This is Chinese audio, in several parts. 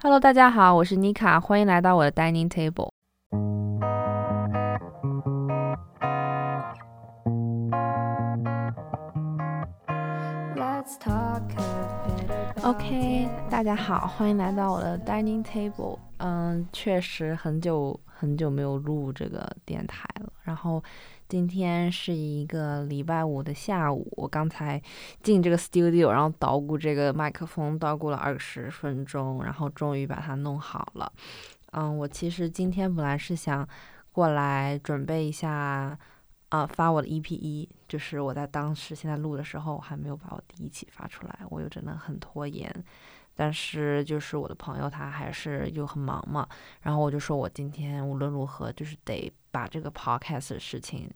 Hello，大家好，我是妮卡，欢迎来到我的 dining table。OK，大家好，欢迎来到我的 dining table。嗯，确实很久很久没有录这个电台然后今天是一个礼拜五的下午，我刚才进这个 studio，然后捣鼓这个麦克风，捣鼓了二十分钟，然后终于把它弄好了。嗯，我其实今天本来是想过来准备一下。啊，发我的 EP 一，就是我在当时现在录的时候还没有把我第一期发出来，我又真的很拖延。但是就是我的朋友他还是又很忙嘛，然后我就说我今天无论如何就是得把这个 podcast 的事情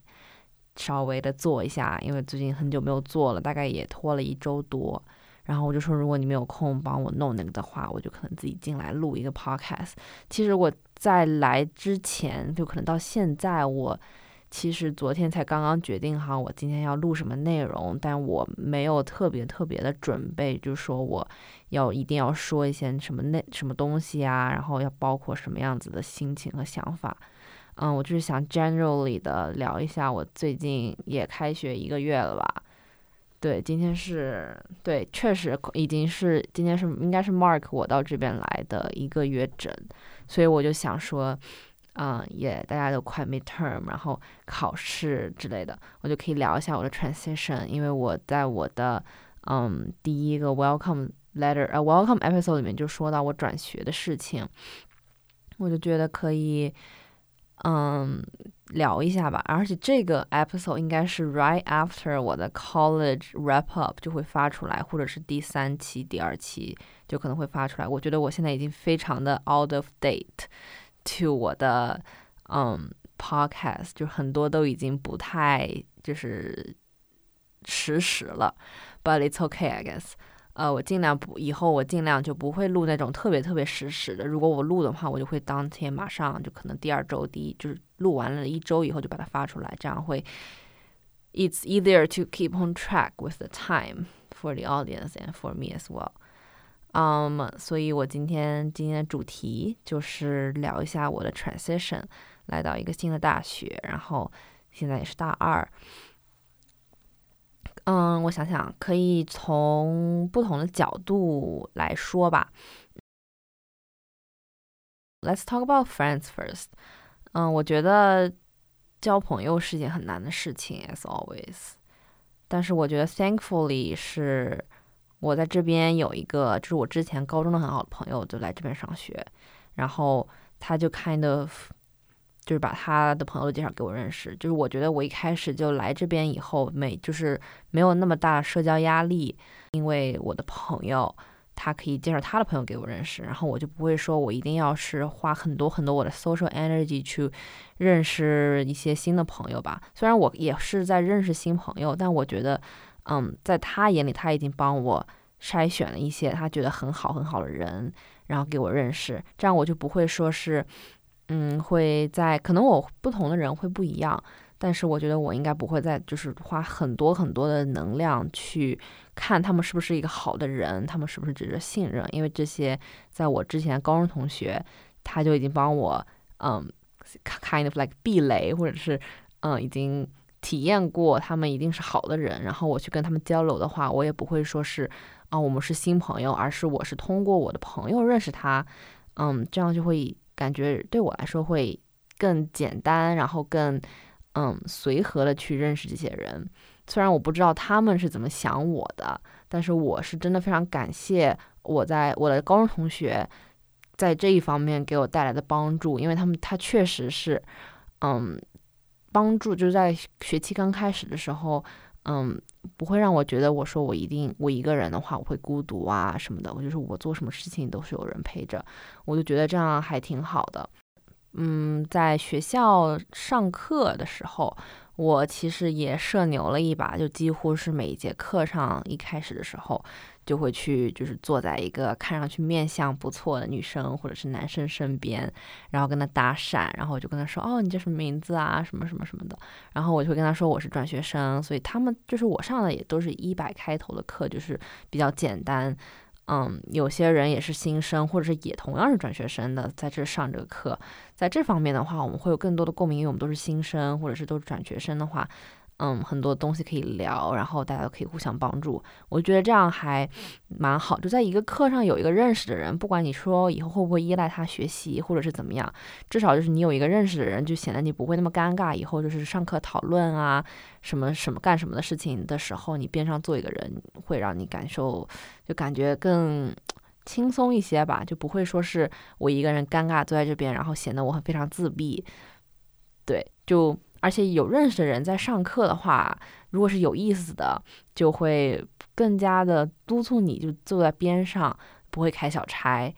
稍微的做一下，因为最近很久没有做了，大概也拖了一周多。然后我就说，如果你没有空帮我弄那个的话，我就可能自己进来录一个 podcast。其实我在来之前，就可能到现在我。其实昨天才刚刚决定好我今天要录什么内容，但我没有特别特别的准备，就说我要一定要说一些什么内什么东西啊，然后要包括什么样子的心情和想法。嗯，我就是想 generally 的聊一下我最近也开学一个月了吧？对，今天是对，确实已经是今天是应该是 Mark 我到这边来的一个月整，所以我就想说。嗯，也大家都快 midterm，然后考试之类的，我就可以聊一下我的 transition，因为我在我的嗯第一个 welcome letter 呃 welcome episode 里面就说到我转学的事情，我就觉得可以嗯聊一下吧，而且这个 episode 应该是 right after 我的 college wrap up 就会发出来，或者是第三期、第二期就可能会发出来。我觉得我现在已经非常的 out of date。to 我的嗯 podcast 就很多都已经不太就是实时了，but it's okay I guess。呃，我尽量不，以后我尽量就不会录那种特别特别实时的。如果我录的话，我就会当天马上就可能第二周第一就是录完了一周以后就把它发出来，这样会 it's easier to keep on track with the time for the audience and for me as well。嗯，所以我今天今天的主题就是聊一下我的 transition，来到一个新的大学，然后现在也是大二。嗯，我想想，可以从不同的角度来说吧。Let's talk about friends first。嗯，我觉得交朋友是件很难的事情，as always。但是我觉得 thankfully 是。我在这边有一个，就是我之前高中的很好的朋友，就来这边上学，然后他就 kind of 就是把他的朋友介绍给我认识。就是我觉得我一开始就来这边以后，没就是没有那么大社交压力，因为我的朋友他可以介绍他的朋友给我认识，然后我就不会说我一定要是花很多很多我的 social energy 去认识一些新的朋友吧。虽然我也是在认识新朋友，但我觉得。嗯，在他眼里，他已经帮我筛选了一些他觉得很好很好的人，然后给我认识，这样我就不会说是，嗯，会在可能我不同的人会不一样，但是我觉得我应该不会再就是花很多很多的能量去看他们是不是一个好的人，他们是不是值得信任，因为这些在我之前高中同学他就已经帮我，嗯，kind of like 避雷，或者是嗯已经。体验过他们一定是好的人，然后我去跟他们交流的话，我也不会说是啊我们是新朋友，而是我是通过我的朋友认识他，嗯，这样就会感觉对我来说会更简单，然后更嗯随和的去认识这些人。虽然我不知道他们是怎么想我的，但是我是真的非常感谢我在我的高中同学在这一方面给我带来的帮助，因为他们他确实是嗯。帮助就是在学期刚开始的时候，嗯，不会让我觉得我说我一定我一个人的话我会孤独啊什么的。我就是我做什么事情都是有人陪着，我就觉得这样还挺好的。嗯，在学校上课的时候。我其实也社牛了一把，就几乎是每一节课上一开始的时候，就会去就是坐在一个看上去面相不错的女生或者是男生身边，然后跟他搭讪，然后我就跟他说，哦，你叫什么名字啊，什么什么什么的，然后我就会跟他说我是转学生，所以他们就是我上的也都是一百开头的课，就是比较简单。嗯，有些人也是新生，或者是也同样是转学生的，在这上这个课，在这方面的话，我们会有更多的共鸣，因为我们都是新生，或者是都是转学生的话。嗯，很多东西可以聊，然后大家都可以互相帮助。我觉得这样还蛮好，就在一个课上有一个认识的人，不管你说以后会不会依赖他学习，或者是怎么样，至少就是你有一个认识的人，就显得你不会那么尴尬。以后就是上课讨论啊，什么什么干什么的事情的时候，你边上坐一个人，会让你感受就感觉更轻松一些吧，就不会说是我一个人尴尬坐在这边，然后显得我很非常自闭。对，就。而且有认识的人在上课的话，如果是有意思的，就会更加的督促你，就坐在边上，不会开小差。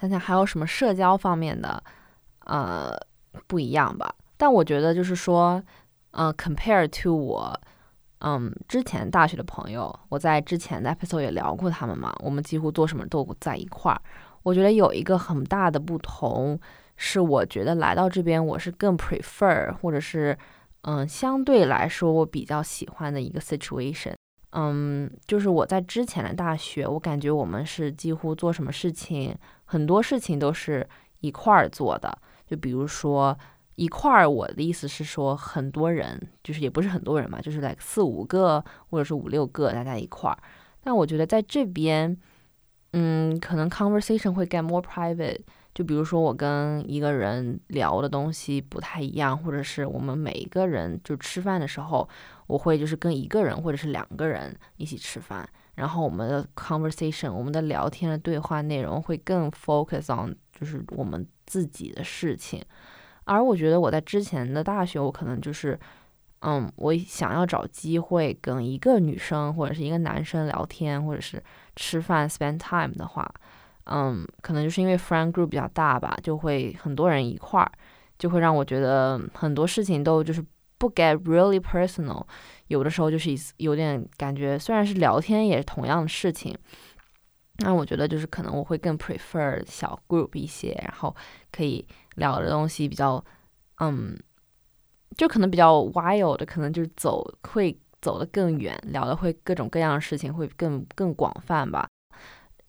想想还有什么社交方面的，呃，不一样吧？但我觉得就是说，嗯，compare to 我，嗯，之前大学的朋友，我在之前的 episode 也聊过他们嘛，我们几乎做什么都在一块儿。我觉得有一个很大的不同。是我觉得来到这边，我是更 prefer，或者是，嗯，相对来说我比较喜欢的一个 situation。嗯，就是我在之前的大学，我感觉我们是几乎做什么事情，很多事情都是一块儿做的。就比如说一块儿，我的意思是说很多人，就是也不是很多人嘛，就是来四五个或者是五六个大家一块儿。但我觉得在这边，嗯，可能 conversation 会 get more private。就比如说我跟一个人聊的东西不太一样，或者是我们每一个人就吃饭的时候，我会就是跟一个人或者是两个人一起吃饭，然后我们的 conversation，我们的聊天的对话内容会更 focus on 就是我们自己的事情，而我觉得我在之前的大学，我可能就是，嗯，我想要找机会跟一个女生或者是一个男生聊天，或者是吃饭 spend time 的话。嗯，可能就是因为 friend group 比较大吧，就会很多人一块儿，就会让我觉得很多事情都就是不 get really personal，有的时候就是有点感觉，虽然是聊天也是同样的事情，那我觉得就是可能我会更 prefer 小 group 一些，然后可以聊的东西比较，嗯，就可能比较 wild，可能就是走会走得更远，聊的会各种各样的事情会更更广泛吧。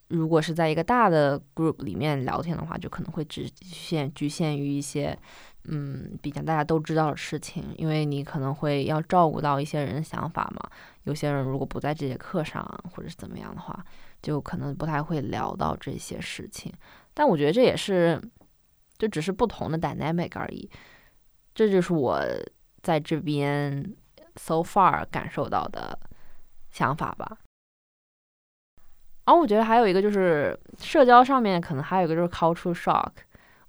如果是在一个大的 group 里面聊天的话，就可能会只限局限于一些，嗯，比较大家都知道的事情，因为你可能会要照顾到一些人的想法嘛。有些人如果不在这节课上或者是怎么样的话，就可能不太会聊到这些事情。但我觉得这也是，就只是不同的 dynamic 而已。这就是我在这边 so far 感受到的想法吧。然后我觉得还有一个就是社交上面可能还有一个就是 cultural shock，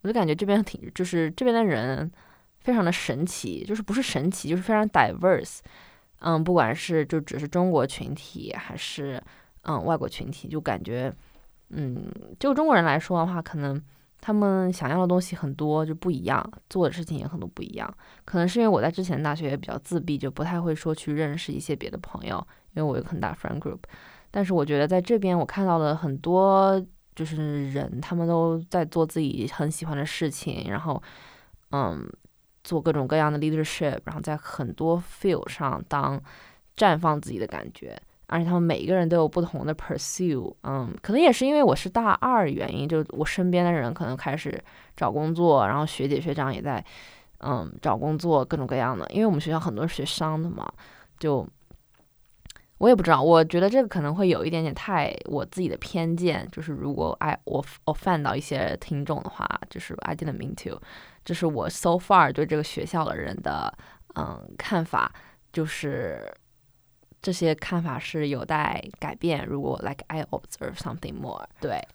我就感觉这边挺就是这边的人非常的神奇，就是不是神奇就是非常 diverse，嗯，不管是就只是中国群体还是嗯外国群体，就感觉嗯就中国人来说的话，可能他们想要的东西很多就不一样，做的事情也很多不一样，可能是因为我在之前大学也比较自闭，就不太会说去认识一些别的朋友，因为我有很大 friend group。但是我觉得在这边，我看到了很多就是人，他们都在做自己很喜欢的事情，然后，嗯，做各种各样的 leadership，然后在很多 field 上当绽放自己的感觉，而且他们每一个人都有不同的 pursue，嗯，可能也是因为我是大二原因，就我身边的人可能开始找工作，然后学姐学长也在，嗯，找工作各种各样的，因为我们学校很多是学商的嘛，就。我也不知道，我觉得这个可能会有一点点太我自己的偏见，就是如果哎我我犯到一些听众的话，就是 I didn't mean to，这是我 so far 对这个学校的人的嗯看法，就是这些看法是有待改变。如果 like I observe something more，对，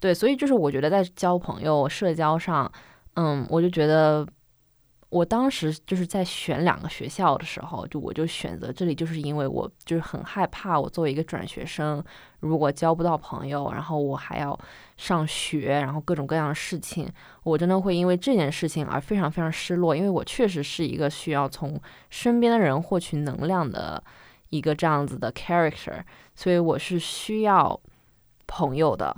对，所以就是我觉得在交朋友、社交上，嗯，我就觉得。我当时就是在选两个学校的时候，就我就选择这里，就是因为我就是很害怕，我作为一个转学生，如果交不到朋友，然后我还要上学，然后各种各样的事情，我真的会因为这件事情而非常非常失落，因为我确实是一个需要从身边的人获取能量的一个这样子的 character，所以我是需要朋友的，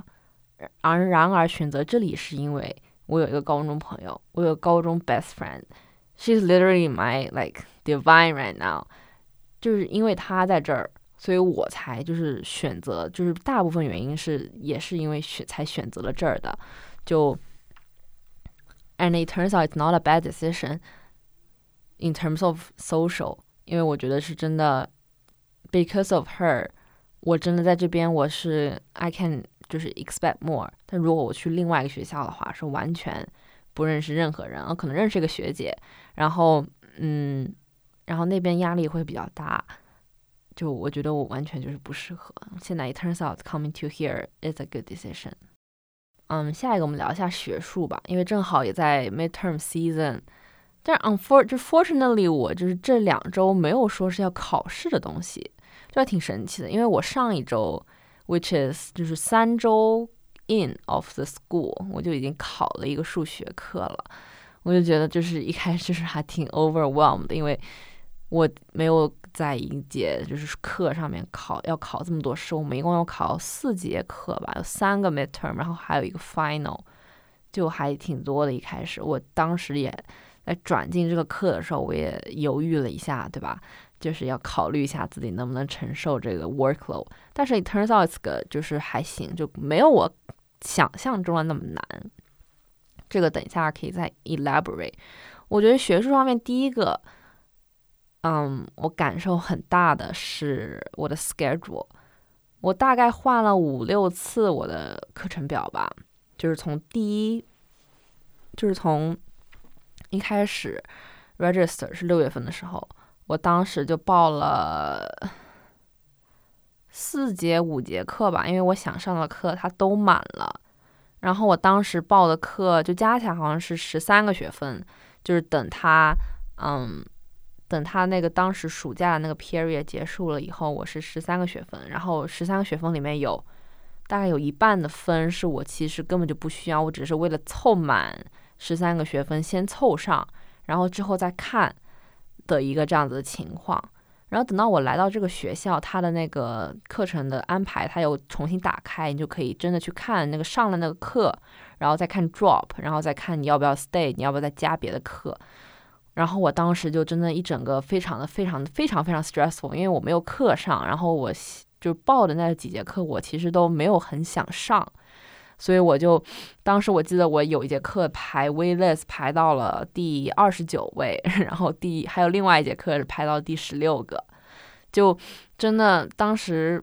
而然而选择这里是因为我有一个高中朋友，我有高中 best friend。She's literally my like divine right now，就是因为她在这儿， 所以我才就是选择，就是大部分原因是也是因为选才选择了这儿的，就，and it turns out it's not a bad decision in terms of social，因为我觉得是真的，because of her，我真的在这边我是 I can 就是 expect more，但如果我去另外一个学校的话，是完全不认识任何人，我可能认识一个学姐， 然后嗯，然后那边压力会比较大。就我觉得我完全就是不适合。现在 it turns out coming to here is a good decision。嗯，下一个我们聊一下学术吧，因为正好也在 midterm season。但是 unfor 就 fortunately 我就是这两周没有说是要考试的东西，就还挺神奇的。因为我上一周，which is 就是三周 in of the school，我就已经考了一个数学课了。我就觉得就是一开始就是还挺 overwhelmed，因为我没有。在一节就是课上面考要考这么多试，我们一共要考四节课吧，有三个 midterm，然后还有一个 final，就还挺多的。一开始我当时也在转进这个课的时候，我也犹豫了一下，对吧？就是要考虑一下自己能不能承受这个 workload。但是 it turns out 这个就是还行，就没有我想象中的那么难。这个等一下可以再 elaborate。我觉得学术方面第一个。嗯，我感受很大的是我的 schedule，我大概换了五六次我的课程表吧，就是从第一，就是从一开始 register 是六月份的时候，我当时就报了四节五节课吧，因为我想上的课它都满了，然后我当时报的课就加起来好像是十三个学分，就是等他，嗯。等他那个当时暑假的那个 period 结束了以后，我是十三个学分，然后十三个学分里面有大概有一半的分是我其实根本就不需要，我只是为了凑满十三个学分先凑上，然后之后再看的一个这样子的情况。然后等到我来到这个学校，他的那个课程的安排他又重新打开，你就可以真的去看那个上了那个课，然后再看 drop，然后再看你要不要 stay，你要不要再加别的课。然后我当时就真的，一整个非常的、非常的、非常非常 stressful，因为我没有课上，然后我就报的那几节课，我其实都没有很想上，所以我就当时我记得我有一节课排 waitlist 排到了第二十九位，然后第还有另外一节课是排到第十六个，就真的当时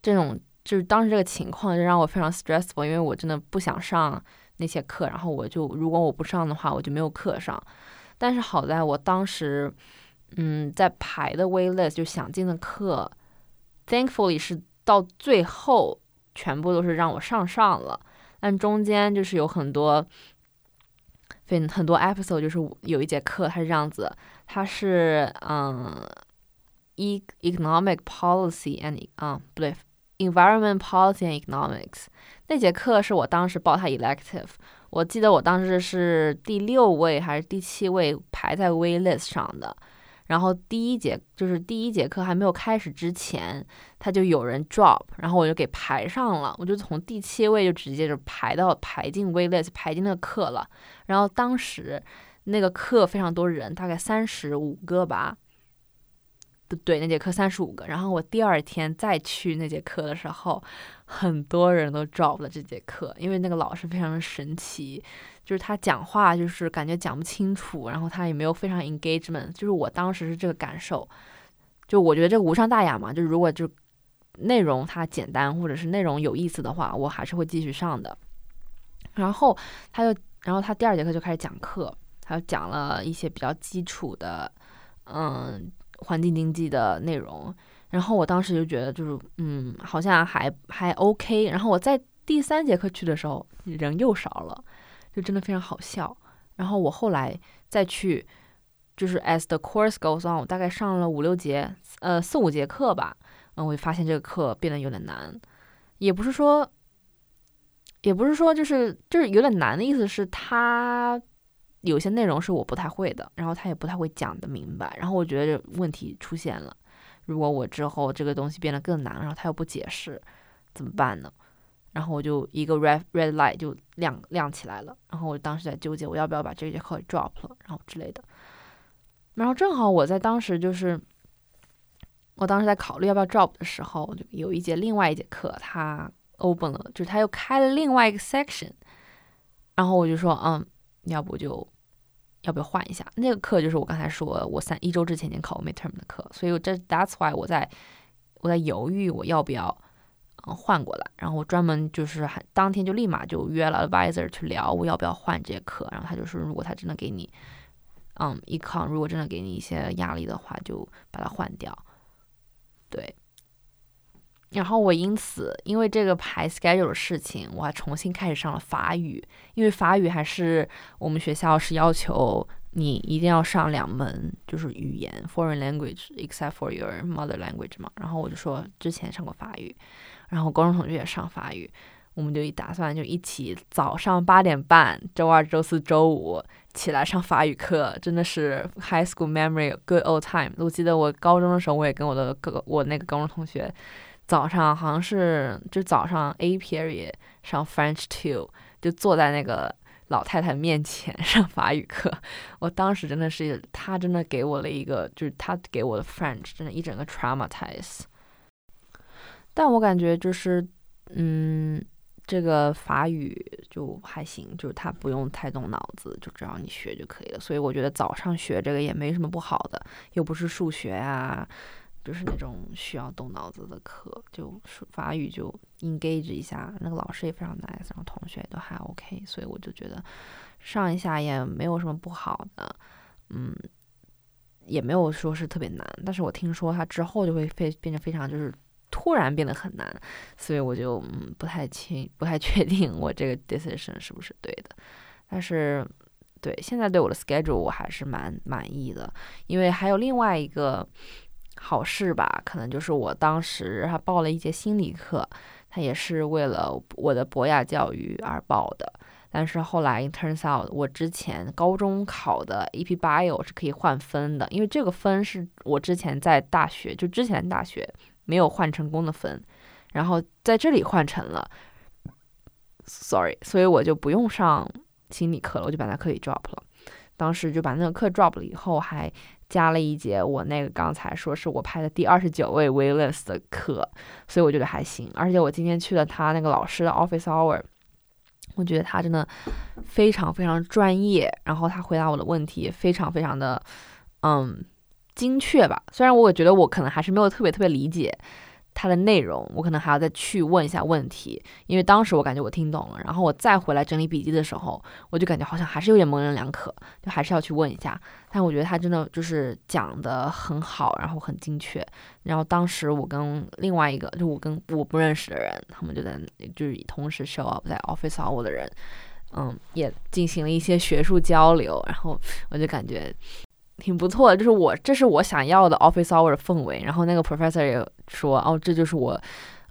这种就是当时这个情况就让我非常 stressful，因为我真的不想上那些课，然后我就如果我不上的话，我就没有课上。但是好在我当时，嗯，在排的 waitlist 就想进的课，thankfully 是到最后全部都是让我上上了。但中间就是有很多，非很多 episode，就是有一节课它是这样子，它是嗯，e economic policy and 啊不对，environment policy and economics 那节课是我当时报它 elective。我记得我当时是第六位还是第七位排在 waitlist 上的，然后第一节就是第一节课还没有开始之前，他就有人 drop，然后我就给排上了，我就从第七位就直接就排到排进 waitlist 排进那个课了，然后当时那个课非常多人，大概三十五个吧。对，那节课三十五个，然后我第二天再去那节课的时候，很多人都 drop 了这节课，因为那个老师非常的神奇，就是他讲话就是感觉讲不清楚，然后他也没有非常 engagement，就是我当时是这个感受，就我觉得这个无伤大雅嘛，就是如果就内容它简单或者是内容有意思的话，我还是会继续上的。然后他就，然后他第二节课就开始讲课，他就讲了一些比较基础的，嗯。环境经济的内容，然后我当时就觉得就是，嗯，好像还还 OK。然后我在第三节课去的时候，人又少了，就真的非常好笑。然后我后来再去，就是 as the course goes on，我大概上了五六节，呃，四五节课吧，嗯，我就发现这个课变得有点难。也不是说，也不是说，就是就是有点难的意思是他。有些内容是我不太会的，然后他也不太会讲的明白，然后我觉得问题出现了。如果我之后这个东西变得更难，然后他又不解释，怎么办呢？然后我就一个 red red light 就亮亮起来了，然后我当时在纠结我要不要把这节课 drop 了，然后之类的。然后正好我在当时就是，我当时在考虑要不要 drop 的时候，就有一节另外一节课它 open 了，就是他又开了另外一个 section，然后我就说，嗯，要不就要不要换一下？那个课就是我刚才说我三一周之前已经考过 midterm 的课，所以我这 that's why 我在我在犹豫我要不要嗯换过来。然后我专门就是还当天就立马就约了 advisor 去聊我要不要换这节课。然后他就说，如果他真的给你嗯 econ 如果真的给你一些压力的话，就把它换掉。对，然后我因此因为这个排 schedule 的事情，我还重新开始上了法语，因为法语还是我们学校是要求你一定要上两门，就是语言 foreign language，except for your mother language 嘛。然后我就说之前上过法语，然后高中同学也上法语。我们就一打算就一起早上八点半，周二、周四周五起来上法语课，真的是 high school memory good old time。我记得我高中的时候，我也跟我的哥我那个高中同学，早上好像是就早上 A period 上 French two，就坐在那个老太太面前上法语课。我当时真的是，他真的给我了一个，就是他给我的 French 真的一整个 traumatize。但我感觉就是，嗯。这个法语就还行，就是它不用太动脑子，就只要你学就可以了。所以我觉得早上学这个也没什么不好的，又不是数学啊，就是那种需要动脑子的课。就法语就 engage 一下，那个老师也非常 nice，然后同学也都还 OK，所以我就觉得上一下也没有什么不好的，嗯，也没有说是特别难。但是我听说他之后就会非变得非常就是。突然变得很难，所以我就嗯不太清不太确定我这个 decision 是不是对的。但是对现在对我的 schedule 我还是蛮满意的，因为还有另外一个好事吧，可能就是我当时还报了一节心理课，他也是为了我的博雅教育而报的。但是后来 turns out 我之前高中考的 AP Bio 是可以换分的，因为这个分是我之前在大学就之前大学。没有换成功的分，然后在这里换成了，sorry，所以我就不用上心理课了，我就把那课给 drop 了。当时就把那个课 drop 了以后，还加了一节我那个刚才说是我拍的第二十九位 Willis 的课，所以我觉得还行。而且我今天去了他那个老师的 office hour，我觉得他真的非常非常专业，然后他回答我的问题非常非常的，嗯。精确吧，虽然我觉得我可能还是没有特别特别理解它的内容，我可能还要再去问一下问题，因为当时我感觉我听懂了，然后我再回来整理笔记的时候，我就感觉好像还是有点模棱两可，就还是要去问一下。但我觉得他真的就是讲的很好，然后很精确。然后当时我跟另外一个，就我跟我不认识的人，他们就在就是同时 show up 在 office hour 的人，嗯，也进行了一些学术交流，然后我就感觉。挺不错的，就是我这是我想要的 office hour 的氛围。然后那个 professor 也说，哦，这就是我，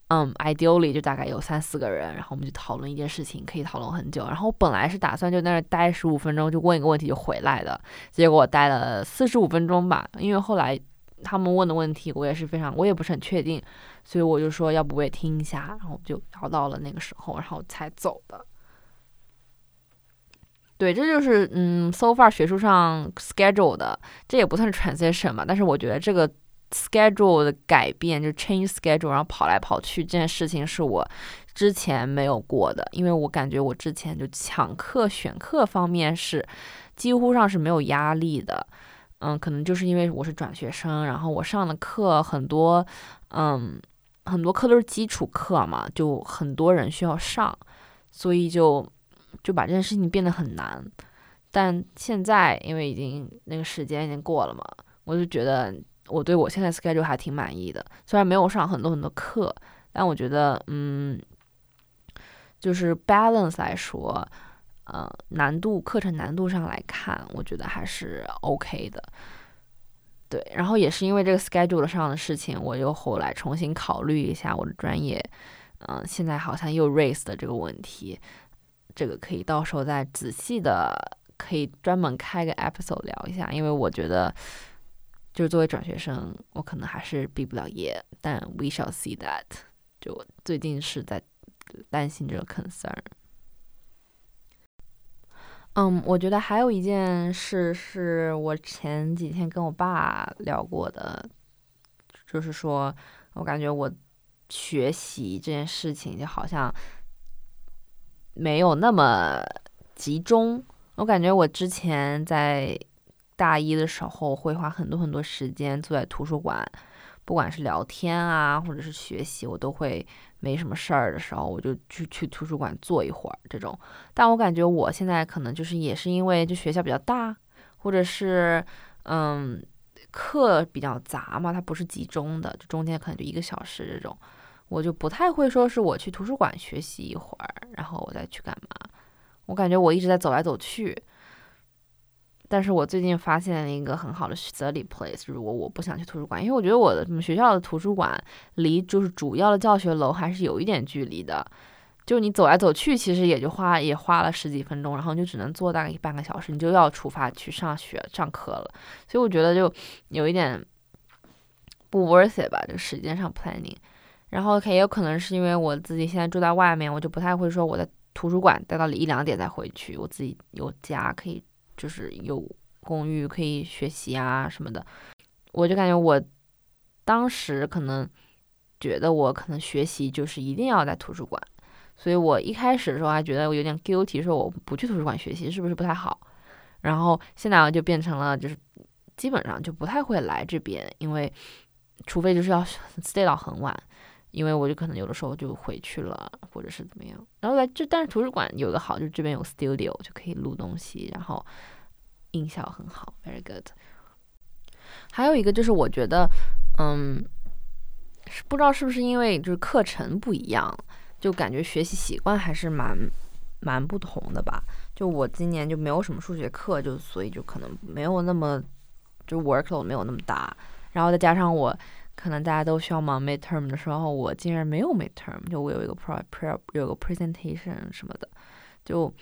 嗯，ideally 就大概有三四个人，然后我们就讨论一件事情，可以讨论很久。然后我本来是打算就在那待十五分钟，就问一个问题就回来的，结果我待了四十五分钟吧。因为后来他们问的问题我也是非常，我也不是很确定，所以我就说要不我也听一下，然后就聊到了那个时候，然后才走的。对，这就是嗯，so far 学术上 schedule 的，这也不算是 transition 嘛。但是我觉得这个 schedule 的改变，就 change schedule，然后跑来跑去这件事情是我之前没有过的，因为我感觉我之前就抢课选课方面是几乎上是没有压力的。嗯，可能就是因为我是转学生，然后我上的课很多，嗯，很多课都是基础课嘛，就很多人需要上，所以就。就把这件事情变得很难，但现在因为已经那个时间已经过了嘛，我就觉得我对我现在 schedule 还挺满意的。虽然没有上很多很多课，但我觉得，嗯，就是 balance 来说，呃，难度课程难度上来看，我觉得还是 OK 的。对，然后也是因为这个 schedule 上的事情，我又后来重新考虑一下我的专业，嗯，现在好像又 raise 的这个问题。这个可以到时候再仔细的，可以专门开个 episode 聊一下，因为我觉得，就是作为转学生，我可能还是毕不了业，但 we shall see that。就我最近是在担心这个 concern。嗯，我觉得还有一件事是我前几天跟我爸聊过的，就是说我感觉我学习这件事情就好像没有那么集中。我感觉我之前在大一的时候会花很多很多时间坐在图书馆，不管是聊天啊，或者是学习，我都会没什么事儿的时候，我就去去图书馆坐一会儿这种。但我感觉我现在可能就是也是因为就学校比较大，或者是嗯课比较杂嘛，它不是集中的，就中间可能就一个小时这种，我就不太会说是我去图书馆学习一会儿，然后我再去干嘛。我感觉我一直在走来走去，但是我最近发现了一个很好的 study place。如果我不想去图书馆，因为我觉得我的学校的图书馆离就是主要的教学楼还是有一点距离的。就你走来走去，其实也就花也花了十几分钟，然后你就只能坐大概半个小时，你就要出发去上学上课了。所以我觉得就有一点不 worth it 吧，就时间上 planning。然后可也有可能是因为我自己现在住在外面，我就不太会说我在。图书馆待到一两点再回去，我自己有家可以，就是有公寓可以学习啊什么的。我就感觉我当时可能觉得我可能学习就是一定要在图书馆，所以我一开始的时候还觉得我有点 guilty，说我不去图书馆学习是不是不太好？然后现在就变成了就是基本上就不太会来这边，因为除非就是要 stay 到很晚。因为我就可能有的时候就回去了，或者是怎么样。然后来这，但是图书馆有个好，就是这边有 studio 就可以录东西，然后音效很好，very good。还有一个就是我觉得，嗯，是不知道是不是因为就是课程不一样，就感觉学习习惯还是蛮蛮不同的吧。就我今年就没有什么数学课，就所以就可能没有那么就 workload 没有那么大，然后再加上我。可能大家都需要忙 midterm 的时候，我竟然没有 midterm，就我有一个 pre pre 有个 presentation 什么的，就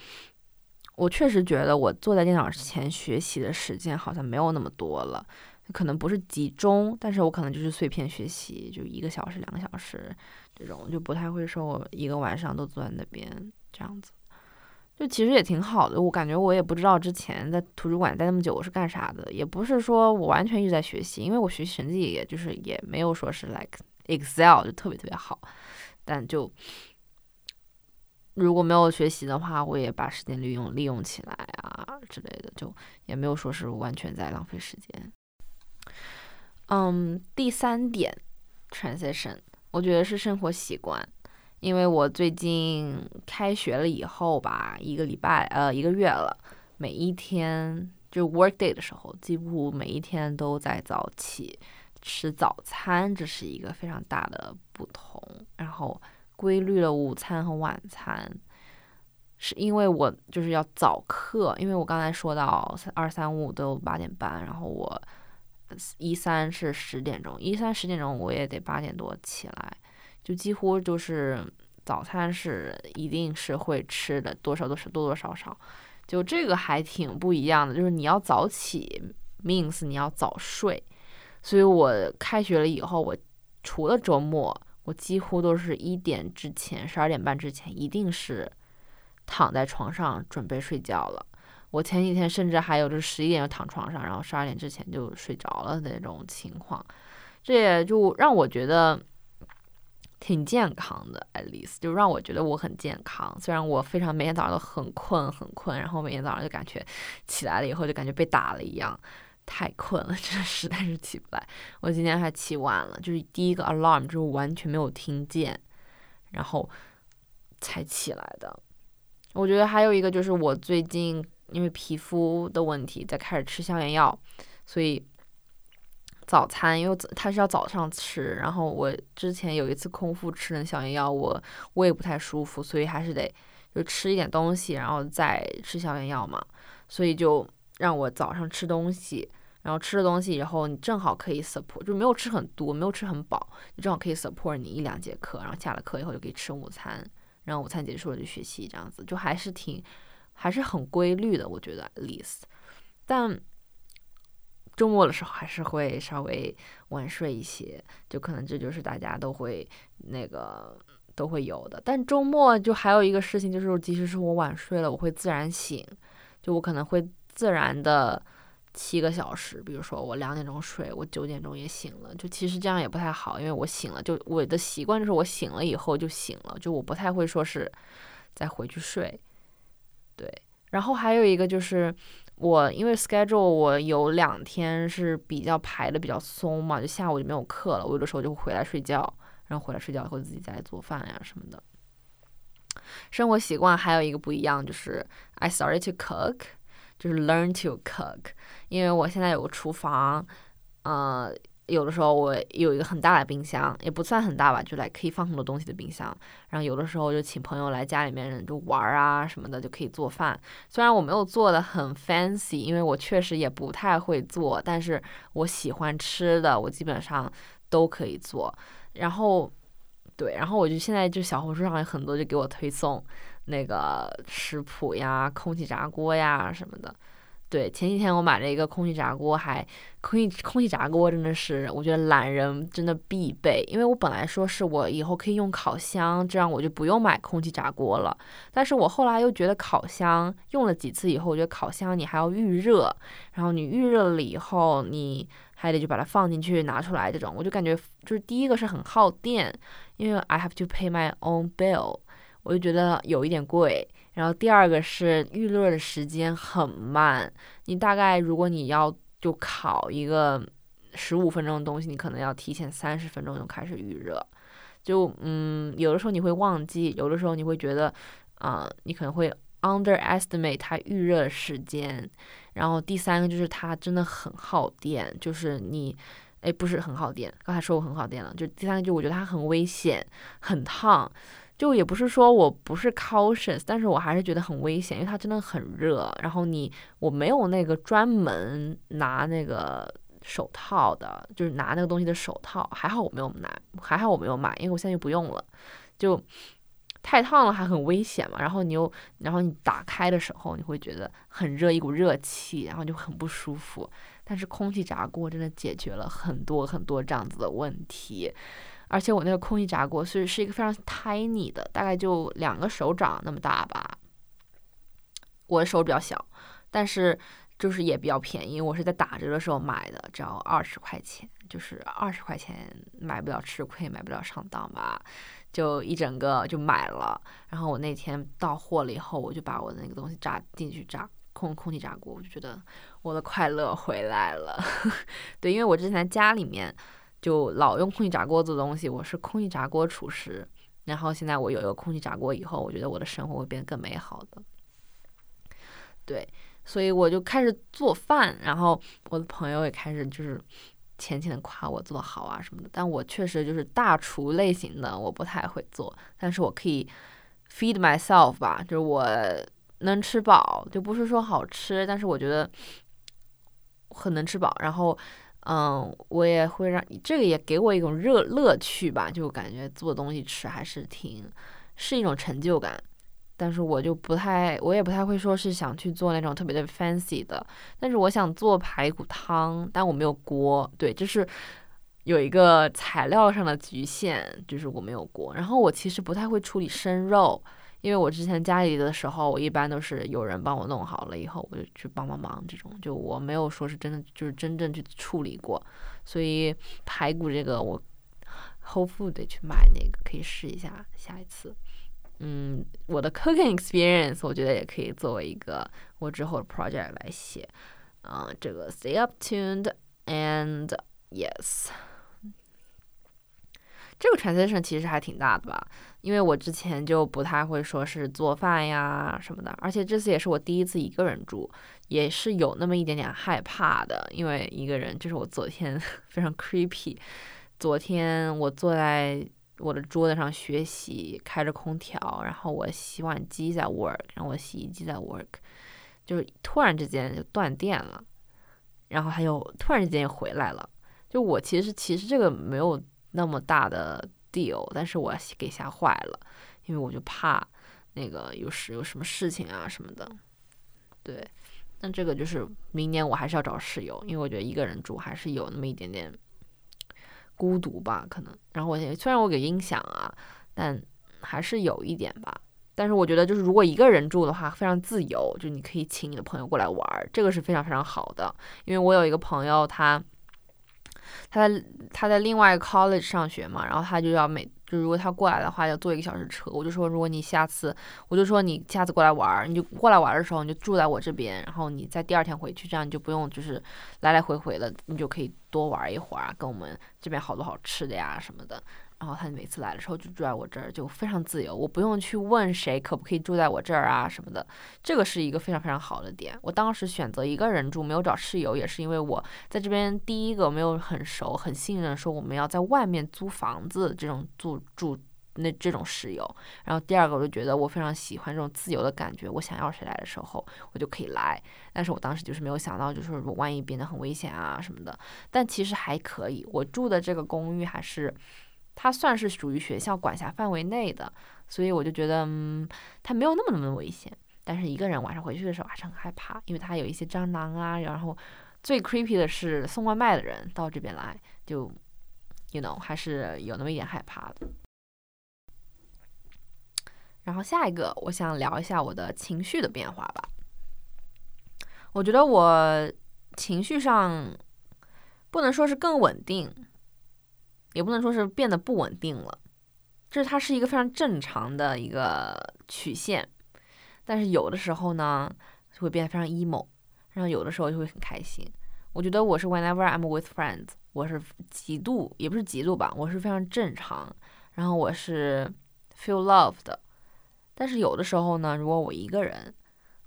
我确实觉得我坐在电脑前学习的时间好像没有那么多了，可能不是集中，但是我可能就是碎片学习，就一个小时两个小时这种，就不太会说我一个晚上都坐在那边这样子。就其实也挺好的，我感觉我也不知道之前在图书馆待那么久我是干啥的，也不是说我完全一直在学习，因为我学习成绩也就是也没有说是 like Excel 就特别特别好，但就如果没有学习的话，我也把时间利用利用起来啊之类的，就也没有说是完全在浪费时间。嗯，第三点 transition，我觉得是生活习惯。因为我最近开学了以后吧，一个礼拜呃一个月了，每一天就 work day 的时候，几乎每一天都在早起吃早餐，这是一个非常大的不同。然后规律的午餐和晚餐，是因为我就是要早课，因为我刚才说到二三五都八点半，然后我一三是十点钟，一三十点钟我也得八点多起来。就几乎就是早餐是一定是会吃的，多少都是多多少少。就这个还挺不一样的，就是你要早起，means 你要早睡。所以我开学了以后，我除了周末，我几乎都是一点之前，十二点半之前一定是躺在床上准备睡觉了。我前几天甚至还有就是十一点就躺床上，然后十二点之前就睡着了那种情况。这也就让我觉得。挺健康的，at least 就让我觉得我很健康。虽然我非常每天早上都很困很困，然后每天早上就感觉起来了以后就感觉被打了一样，太困了，真的实在是起不来。我今天还起晚了，就是第一个 alarm 就是完全没有听见，然后才起来的。我觉得还有一个就是我最近因为皮肤的问题在开始吃消炎药，所以。早餐，因为他是要早上吃，然后我之前有一次空腹吃的消炎药，我胃不太舒服，所以还是得就吃一点东西，然后再吃消炎药嘛。所以就让我早上吃东西，然后吃了东西以后，你正好可以 support，就没有吃很多，没有吃很饱，你正好可以 support 你一两节课，然后下了课以后就可以吃午餐，然后午餐结束了就学习，这样子就还是挺还是很规律的，我觉得 at least，但。周末的时候还是会稍微晚睡一些，就可能这就是大家都会那个都会有的。但周末就还有一个事情，就是即使是我晚睡了，我会自然醒，就我可能会自然的七个小时，比如说我两点钟睡，我九点钟也醒了，就其实这样也不太好，因为我醒了就我的习惯就是我醒了以后就醒了，就我不太会说是再回去睡。对，然后还有一个就是我因为 schedule 我有两天是比较排的比较松嘛，就下午就没有课了，我有的时候就会回来睡觉，然后回来睡觉以后自己再做饭呀什么的。生活习惯还有一个不一样，就是 I started to cook，就是 learn to cook。因为我现在有个厨房，呃，有的时候我有一个很大的冰箱，也不算很大吧，就来可以放很多东西的冰箱。然后有的时候就请朋友来家里面就玩啊什么的，就可以做饭。虽然我没有做的很 fancy，因为我确实也不太会做，但是我喜欢吃的，我基本上都可以做。然后。对，然后我就现在就小红书上有很多就给我推送那个食谱呀、空气炸锅呀什么的。对，前几天我买了一个空气炸锅，还空气空气炸锅真的是我觉得懒人真的必备，因为我本来说是我以后可以用烤箱，这样我就不用买空气炸锅了。但是我后来又觉得烤箱用了几次以后，我觉得烤箱你还要预热，然后你预热了以后你。还得就把它放进去拿出来，这种我就感觉就是第一个是很耗电，因为 I have to pay my own bill，我就觉得有一点贵。然后第二个是预热的时间很慢，你大概如果你要就烤一个十五分钟的东西，你可能要提前三十分钟就开始预热。就嗯，有的时候你会忘记，有的时候你会觉得啊，你可能会 underestimate 它预热时间。然后第三个就是它真的很耗电，就是你，哎，不是很耗电，刚才说过很耗电了。就第三个就我觉得它很危险，很烫，就也不是说我不是 cautious，但是我还是觉得很危险，因为它真的很热。然后你我没有那个专门拿那个手套的，就是拿那个东西的手套，还好我没有拿，还好我没有买，因为我现在就不用了，就。太烫了还很危险嘛，然后你又，然后你打开的时候你会觉得很热，一股热气，然后就很不舒服。但是空气炸锅真的解决了很多很多这样子的问题，而且我那个空气炸锅是是一个非常 tiny 的，大概就两个手掌那么大吧。我的手比较小，但是就是也比较便宜，我是在打折的时候买的，只要二十块钱，就是二十块钱买不了吃亏，买不了上当吧。就一整个就买了，然后我那天到货了以后，我就把我的那个东西炸进去炸空空气炸锅，我就觉得我的快乐回来了。对，因为我之前家里面就老用空气炸锅做东西，我是空气炸锅厨师。然后现在我有一个空气炸锅以后，我觉得我的生活会变得更美好的。对，所以我就开始做饭，然后我的朋友也开始就是。浅浅的夸我做的好啊什么的，但我确实就是大厨类型的，我不太会做，但是我可以 feed myself 吧，就是我能吃饱，就不是说好吃，但是我觉得很能吃饱。然后，嗯，我也会让这个也给我一种热乐趣吧，就感觉做东西吃还是挺是一种成就感。但是我就不太，我也不太会说是想去做那种特别的 fancy 的。但是我想做排骨汤，但我没有锅。对，就是有一个材料上的局限，就是我没有锅。然后我其实不太会处理生肉，因为我之前家里的时候，我一般都是有人帮我弄好了以后，我就去帮帮忙。这种就我没有说是真的，就是真正去处理过。所以排骨这个，我后付得去买那个，可以试一下，下一次。嗯，我的 cooking experience 我觉得也可以作为一个我之后的 project 来写。嗯，这个 stay up tuned and yes，这个 transition 其实还挺大的吧，因为我之前就不太会说是做饭呀什么的，而且这次也是我第一次一个人住，也是有那么一点点害怕的，因为一个人就是我昨天 非常 creepy，昨天我坐在。我的桌子上学习，开着空调，然后我洗碗机在 work，然后我洗衣机在 work，就是突然之间就断电了，然后它又突然之间又回来了。就我其实其实这个没有那么大的 deal，但是我给吓坏了，因为我就怕那个有时有什么事情啊什么的。对，那这个就是明年我还是要找室友，因为我觉得一个人住还是有那么一点点。孤独吧，可能。然后我现在虽然我给音响啊，但还是有一点吧。但是我觉得就是如果一个人住的话，非常自由，就你可以请你的朋友过来玩，这个是非常非常好的。因为我有一个朋友，他他在他在另外一个 college 上学嘛，然后他就要每就如果他过来的话，要坐一个小时车。我就说，如果你下次，我就说你下次过来玩儿，你就过来玩儿的时候，你就住在我这边，然后你在第二天回去，这样你就不用就是来来回回的，你就可以多玩一会儿啊，跟我们这边好多好吃的呀什么的。然后他每次来的时候就住在我这儿，就非常自由，我不用去问谁可不可以住在我这儿啊什么的。这个是一个非常非常好的点。我当时选择一个人住，没有找室友，也是因为我在这边第一个没有很熟、很信任，说我们要在外面租房子这种住住那这种室友。然后第二个我就觉得我非常喜欢这种自由的感觉，我想要谁来的时候我就可以来。但是我当时就是没有想到，就是我万一变得很危险啊什么的。但其实还可以，我住的这个公寓还是。它算是属于学校管辖范围内的，所以我就觉得，嗯，它没有那么那么危险。但是一个人晚上回去的时候还是很害怕，因为它有一些蟑螂啊。然后最 creepy 的是送外卖的人到这边来，就，you know，还是有那么一点害怕的。然后下一个，我想聊一下我的情绪的变化吧。我觉得我情绪上不能说是更稳定。也不能说是变得不稳定了，就是它是一个非常正常的一个曲线，但是有的时候呢就会变得非常 emo，然后有的时候就会很开心。我觉得我是 whenever I'm with friends，我是极度也不是极度吧，我是非常正常，然后我是 feel loved，但是有的时候呢，如果我一个人，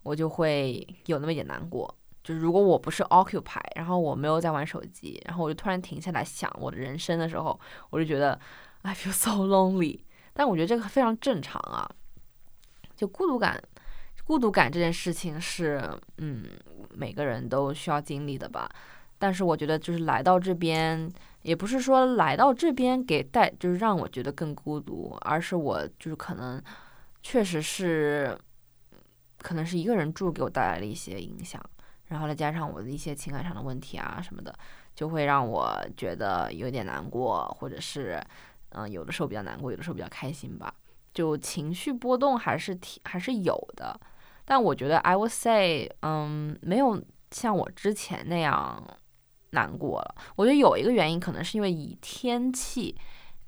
我就会有那么一点难过。就如果我不是 occupy，然后我没有在玩手机，然后我就突然停下来想我的人生的时候，我就觉得 I feel so lonely。但我觉得这个非常正常啊，就孤独感，孤独感这件事情是嗯每个人都需要经历的吧。但是我觉得就是来到这边，也不是说来到这边给带就是让我觉得更孤独，而是我就是可能确实是可能是一个人住给我带来了一些影响。然后再加上我的一些情感上的问题啊什么的，就会让我觉得有点难过，或者是，嗯，有的时候比较难过，有的时候比较开心吧。就情绪波动还是挺还是有的，但我觉得 I would say，嗯，没有像我之前那样难过了。我觉得有一个原因可能是因为以天气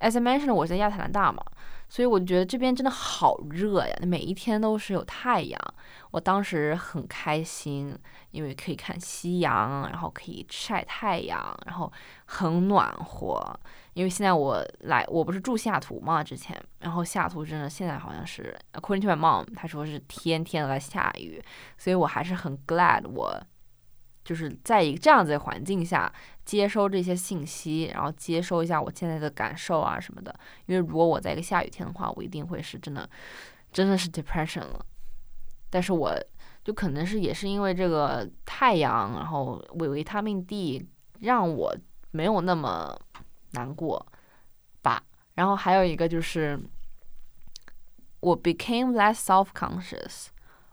，as I mentioned，我在亚特兰大嘛。所以我就觉得这边真的好热呀，每一天都是有太阳。我当时很开心，因为可以看夕阳，然后可以晒太阳，然后很暖和。因为现在我来，我不是住西雅图嘛，之前，然后西雅图真的现在好像是，according to my mom，她说是天天都在下雨，所以我还是很 glad 我。就是在一个这样子的环境下接收这些信息，然后接收一下我现在的感受啊什么的。因为如果我在一个下雨天的话，我一定会是真的，真的是 depression 了。但是我就可能是也是因为这个太阳，然后维维他命 D 让我没有那么难过吧。然后还有一个就是我 became less self conscious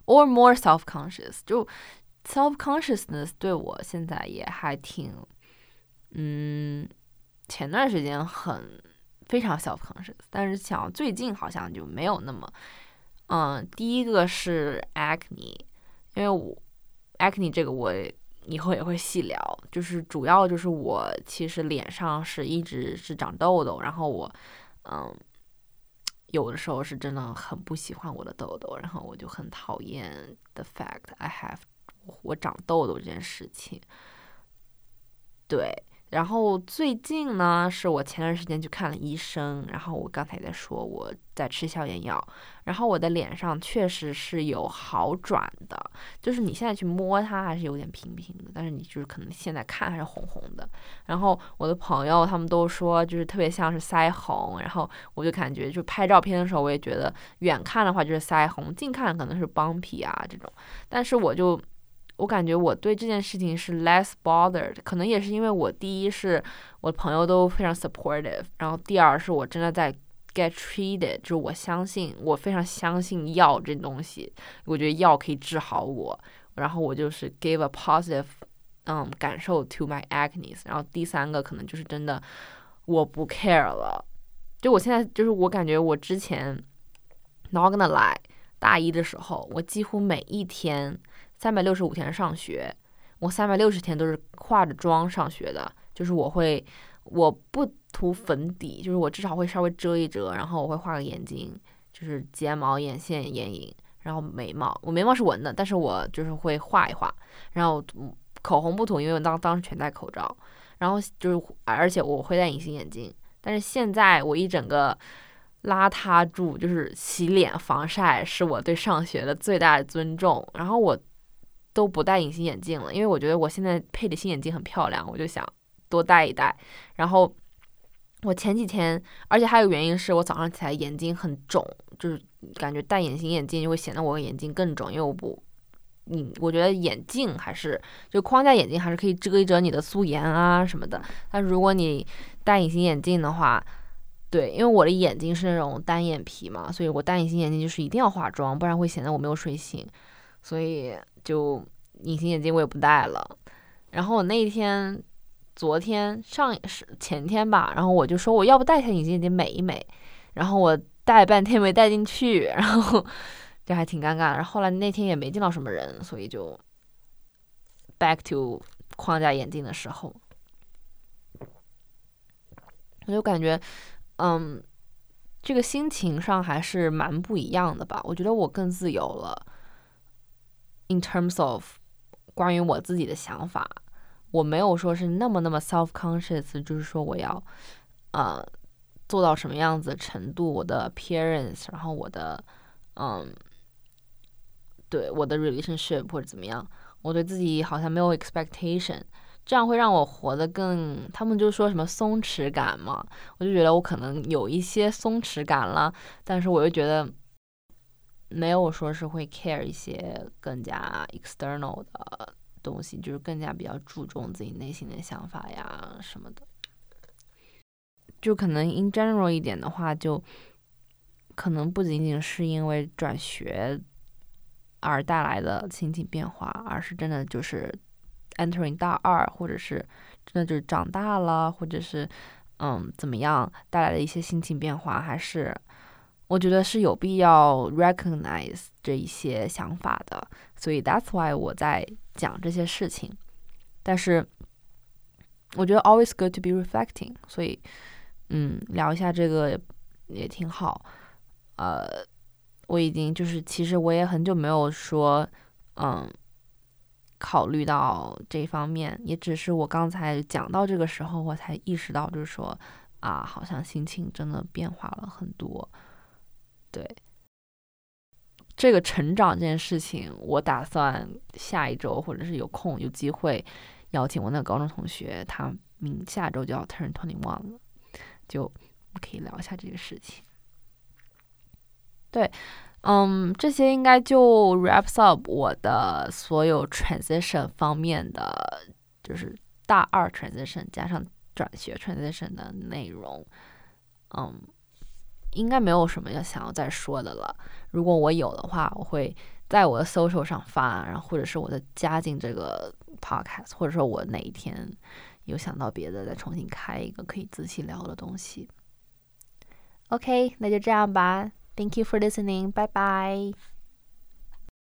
or more self conscious 就。Self consciousness 对我现在也还挺，嗯，前段时间很非常 self conscious，但是想最近好像就没有那么，嗯，第一个是 acne，因为我 acne 这个我以后也会细聊，就是主要就是我其实脸上是一直是长痘痘，然后我，嗯，有的时候是真的很不喜欢我的痘痘，然后我就很讨厌 the fact I have 我长痘痘这件事情，对，然后最近呢，是我前段时间去看了医生，然后我刚才在说我在吃消炎药，然后我的脸上确实是有好转的，就是你现在去摸它还是有点平平的，但是你就是可能现在看还是红红的。然后我的朋友他们都说就是特别像是腮红，然后我就感觉就拍照片的时候我也觉得远看的话就是腮红，近看可能是邦皮啊这种，但是我就。我感觉我对这件事情是 less bothered，可能也是因为我第一是我朋友都非常 supportive，然后第二是我真的在 get treated，就是我相信我非常相信药这东西，我觉得药可以治好我，然后我就是 give a positive，嗯，感受 to my acne，然后第三个可能就是真的我不 care 了，就我现在就是我感觉我之前 not gonna lie。大一的时候，我几乎每一天三百六十五天上学，我三百六十天都是化着妆上学的。就是我会，我不涂粉底，就是我至少会稍微遮一遮，然后我会画个眼睛，就是睫毛、眼线、眼影，然后眉毛。我眉毛是纹的，但是我就是会画一画。然后口红不涂，因为我当当时全戴口罩。然后就是，而且我会戴隐形眼镜。但是现在我一整个邋遢住，就是洗脸、防晒是我对上学的最大尊重。然后我都不戴隐形眼镜了，因为我觉得我现在配的新眼镜很漂亮，我就想。多戴一戴，然后我前几天，而且还有原因是我早上起来眼睛很肿，就是感觉戴隐形眼镜就会显得我眼睛更肿，因为我不，嗯，我觉得眼镜还是就框架眼镜还是可以遮一遮你的素颜啊什么的，但如果你戴隐形眼镜的话，对，因为我的眼睛是那种单眼皮嘛，所以我戴隐形眼镜就是一定要化妆，不然会显得我没有睡醒，所以就隐形眼镜我也不戴了，然后我那一天。昨天上是前天吧，然后我就说我要不戴下隐形眼镜美一美，然后我戴半天没戴进去，然后就还挺尴尬。然后后来那天也没见到什么人，所以就 back to 框架眼镜的时候，我就感觉，嗯，这个心情上还是蛮不一样的吧。我觉得我更自由了，in terms of 关于我自己的想法。我没有说是那么那么 self conscious，就是说我要，呃，做到什么样子程度，我的 appearance，然后我的，嗯，对我的 relationship 或者怎么样，我对自己好像没有 expectation，这样会让我活得更，他们就说什么松弛感嘛，我就觉得我可能有一些松弛感了，但是我又觉得没有说是会 care 一些更加 external 的。东西就是更加比较注重自己内心的想法呀什么的，就可能 in general 一点的话，就可能不仅仅是因为转学而带来的心情变化，而是真的就是 entering 大二，或者是真的就是长大了，或者是嗯怎么样带来的一些心情变化，还是。我觉得是有必要 recognize 这一些想法的，所以 that's why 我在讲这些事情。但是我觉得 always good to be reflecting，所以嗯，聊一下这个也挺好。呃，我已经就是其实我也很久没有说嗯考虑到这方面，也只是我刚才讲到这个时候，我才意识到，就是说啊，好像心情真的变化了很多。对这个成长这件事情，我打算下一周或者是有空有机会邀请我那个高中同学，他明下周就要 turn twenty one 了，就可以聊一下这个事情。对，嗯，这些应该就 wraps up 我的所有 transition 方面的，就是大二 transition 加上转学 transition 的内容，嗯。应该没有什么要想要再说的了。如果我有的话，我会在我的 social 上发，然后或者是我的加进这个 podcast，或者说我哪一天有想到别的，再重新开一个可以仔细聊的东西。OK，那就这样吧。Thank you for listening. Bye bye.